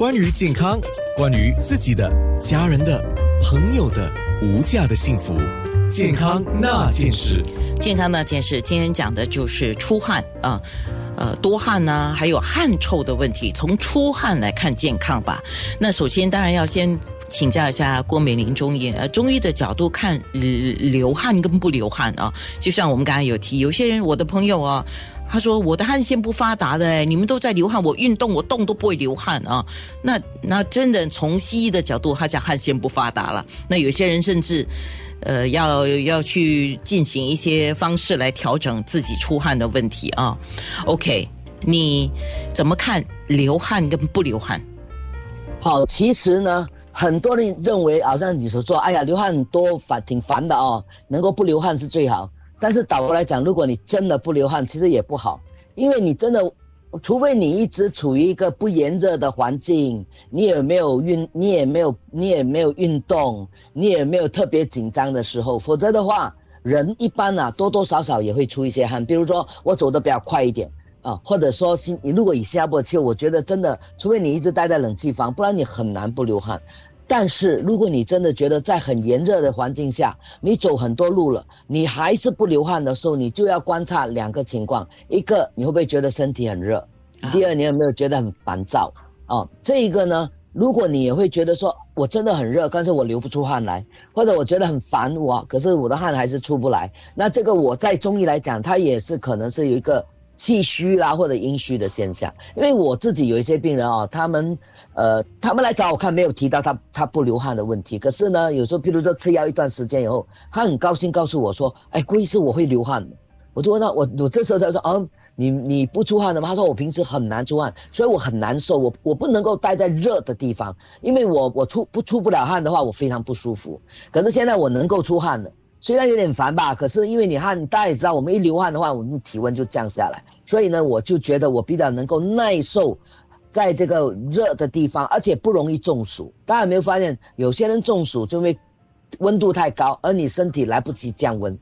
关于健康，关于自己的、家人的、朋友的无价的幸福，健康那件事。健康那件事，今天讲的就是出汗啊，呃多汗呢，还有汗臭的问题。从出汗来看健康吧。那首先当然要先请教一下郭美玲中医，呃，中医的角度看流汗跟不流汗啊。就像我们刚才有提，有些人我的朋友啊，他说我的汗腺不发达的，你们都在流汗，我运动我动都不会流汗啊。那那真的从西医的角度，他讲汗腺不发达了。那有些人甚至。呃，要要去进行一些方式来调整自己出汗的问题啊。OK，你怎么看流汗跟不流汗？好，其实呢，很多人认为好像你所说，哎呀，流汗多烦，挺烦的哦，能够不流汗是最好。但是倒过来讲，如果你真的不流汗，其实也不好，因为你真的。除非你一直处于一个不炎热的环境，你也没有运，你也没有，你也没有运动，你也没有特别紧张的时候，否则的话，人一般啊多多少少也会出一些汗。比如说我走的比较快一点啊，或者说新，你如果以新加坡气，我觉得真的，除非你一直待在冷气房，不然你很难不流汗。但是，如果你真的觉得在很炎热的环境下，你走很多路了，你还是不流汗的时候，你就要观察两个情况：一个，你会不会觉得身体很热；第二，你有没有觉得很烦躁？哦，这一个呢，如果你也会觉得说，我真的很热，但是我流不出汗来，或者我觉得很烦我，可是我的汗还是出不来，那这个我在中医来讲，它也是可能是有一个。气虚啦，或者阴虚的现象，因为我自己有一些病人啊，他们，呃，他们来找我看，没有提到他他不流汗的问题，可是呢，有时候譬如说吃药一段时间以后，他很高兴告诉我说，哎，郭医师我会流汗我就问他，我我这时候才说，哦，你你不出汗的吗？他说我平时很难出汗，所以我很难受，我我不能够待在热的地方，因为我我出不出不了汗的话，我非常不舒服。可是现在我能够出汗了。虽然有点烦吧，可是因为你汗，大家也知道，我们一流汗的话，我们体温就降下来。所以呢，我就觉得我比较能够耐受，在这个热的地方，而且不容易中暑。大家有没有发现，有些人中暑就因为温度太高，而你身体来不及降温。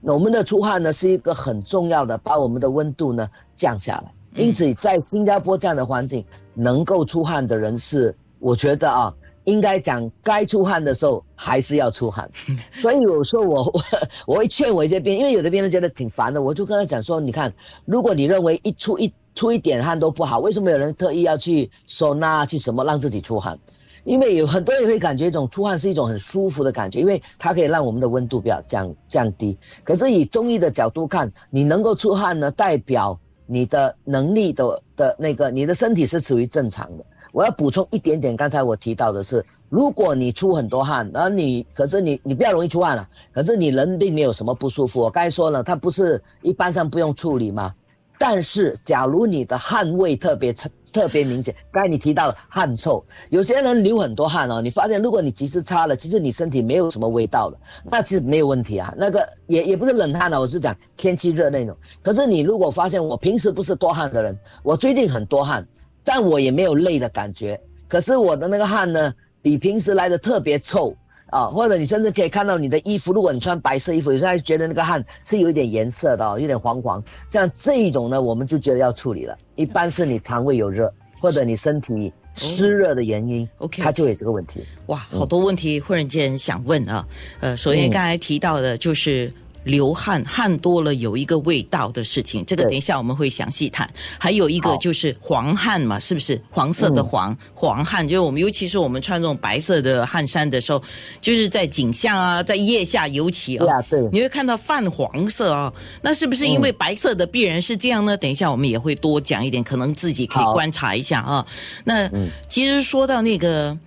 那我们的出汗呢，是一个很重要的，把我们的温度呢降下来。因此，在新加坡这样的环境，能够出汗的人是，我觉得啊。应该讲，该出汗的时候还是要出汗，所以有时候我我 我会劝我一些病人，因为有的病人觉得挺烦的，我就跟他讲说，你看，如果你认为一出一出一点汗都不好，为什么有人特意要去收纳去什么让自己出汗？因为有很多人会感觉一种出汗是一种很舒服的感觉，因为它可以让我们的温度比较降降低。可是以中医的角度看，你能够出汗呢，代表你的能力的的那个，你的身体是属于正常的。我要补充一点点，刚才我提到的是，如果你出很多汗，然后你可是你你比较容易出汗了，可是你人并没有什么不舒服。我刚才说了，它不是一般上不用处理吗？但是假如你的汗味特别特别明显，刚才你提到了汗臭，有些人流很多汗哦，你发现如果你及时擦了，其实你身体没有什么味道了，那其实没有问题啊。那个也也不是冷汗了，我是讲天气热那种。可是你如果发现我平时不是多汗的人，我最近很多汗。但我也没有累的感觉，可是我的那个汗呢，比平时来的特别臭。啊，或者你甚至可以看到你的衣服，如果你穿白色衣服，有时候还觉得那个汗是有一点颜色的，有点黄黄，像这一种呢，我们就觉得要处理了。一般是你肠胃有热，或者你身体湿热的原因，OK，它就有这个问题。哇，好多问题忽然间想问啊，呃，首先刚才提到的就是。流汗汗多了有一个味道的事情，这个等一下我们会详细谈。还有一个就是黄汗嘛，是不是黄色的黄黄汗？就是我们尤其是我们穿这种白色的汗衫的时候，就是在景象啊，在腋下尤其啊，对，你会看到泛黄色啊。那是不是因为白色的必然是这样呢？等一下我们也会多讲一点，可能自己可以观察一下啊。那其实说到那个。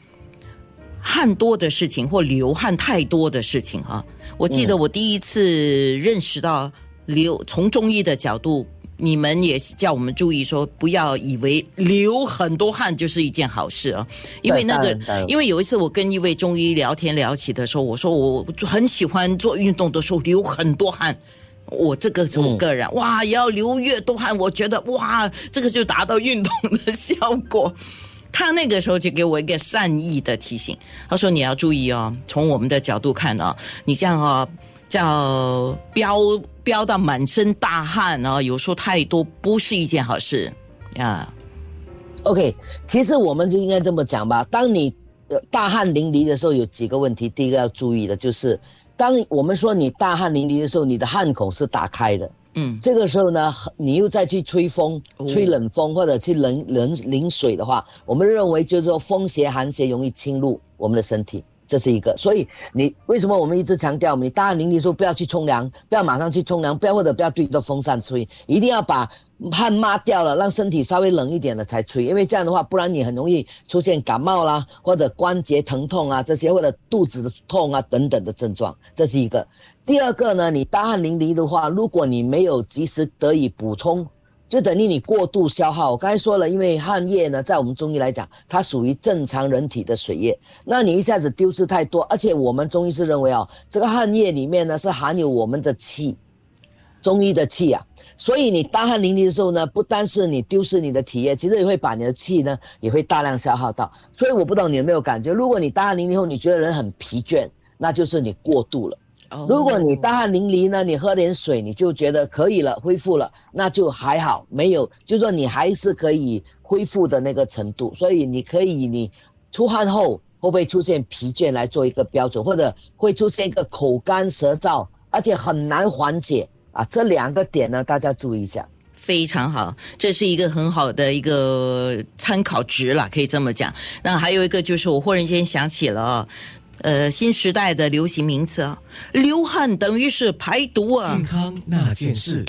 汗多的事情或流汗太多的事情啊，我记得我第一次认识到流从中医的角度，你们也叫我们注意说，不要以为流很多汗就是一件好事啊。因为那个，因为有一次我跟一位中医聊天聊起的时候，我说我很喜欢做运动的时候流很多汗，我这个是我个人哇，要流越多汗，我觉得哇，这个就达到运动的效果。他那个时候就给我一个善意的提醒，他说：“你要注意哦，从我们的角度看哦，你这样哦，叫飙飙到满身大汗啊，有时候太多不是一件好事啊。” OK，其实我们就应该这么讲吧。当你大汗淋漓的时候，有几个问题。第一个要注意的就是，当我们说你大汗淋漓的时候，你的汗孔是打开的。嗯，这个时候呢，你又再去吹风、吹冷风或者去冷冷淋水的话，我们认为就是说风邪、寒邪容易侵入我们的身体。这是一个，所以你为什么我们一直强调，你大汗淋漓的时候不要去冲凉，不要马上去冲凉，不要或者不要对着风扇吹，一定要把汗抹掉了，让身体稍微冷一点了才吹，因为这样的话，不然你很容易出现感冒啦，或者关节疼痛啊这些，或者肚子的痛啊等等的症状，这是一个。第二个呢，你大汗淋漓的话，如果你没有及时得以补充。就等于你过度消耗。我刚才说了，因为汗液呢，在我们中医来讲，它属于正常人体的水液。那你一下子丢失太多，而且我们中医是认为啊，这个汗液里面呢是含有我们的气，中医的气啊。所以你大汗淋漓的时候呢，不单是你丢失你的体液，其实也会把你的气呢也会大量消耗到。所以我不懂你有没有感觉，如果你大汗淋漓后你觉得人很疲倦，那就是你过度了。如果你大汗淋漓呢，你喝点水，你就觉得可以了，恢复了，那就还好，没有，就说你还是可以恢复的那个程度。所以你可以，你出汗后会不会出现疲倦来做一个标准，或者会出现一个口干舌燥，而且很难缓解啊？这两个点呢，大家注意一下。非常好，这是一个很好的一个参考值了，可以这么讲。那还有一个就是，我忽然间想起了。呃，新时代的流行名词啊，流汗等于是排毒啊，健康那件事。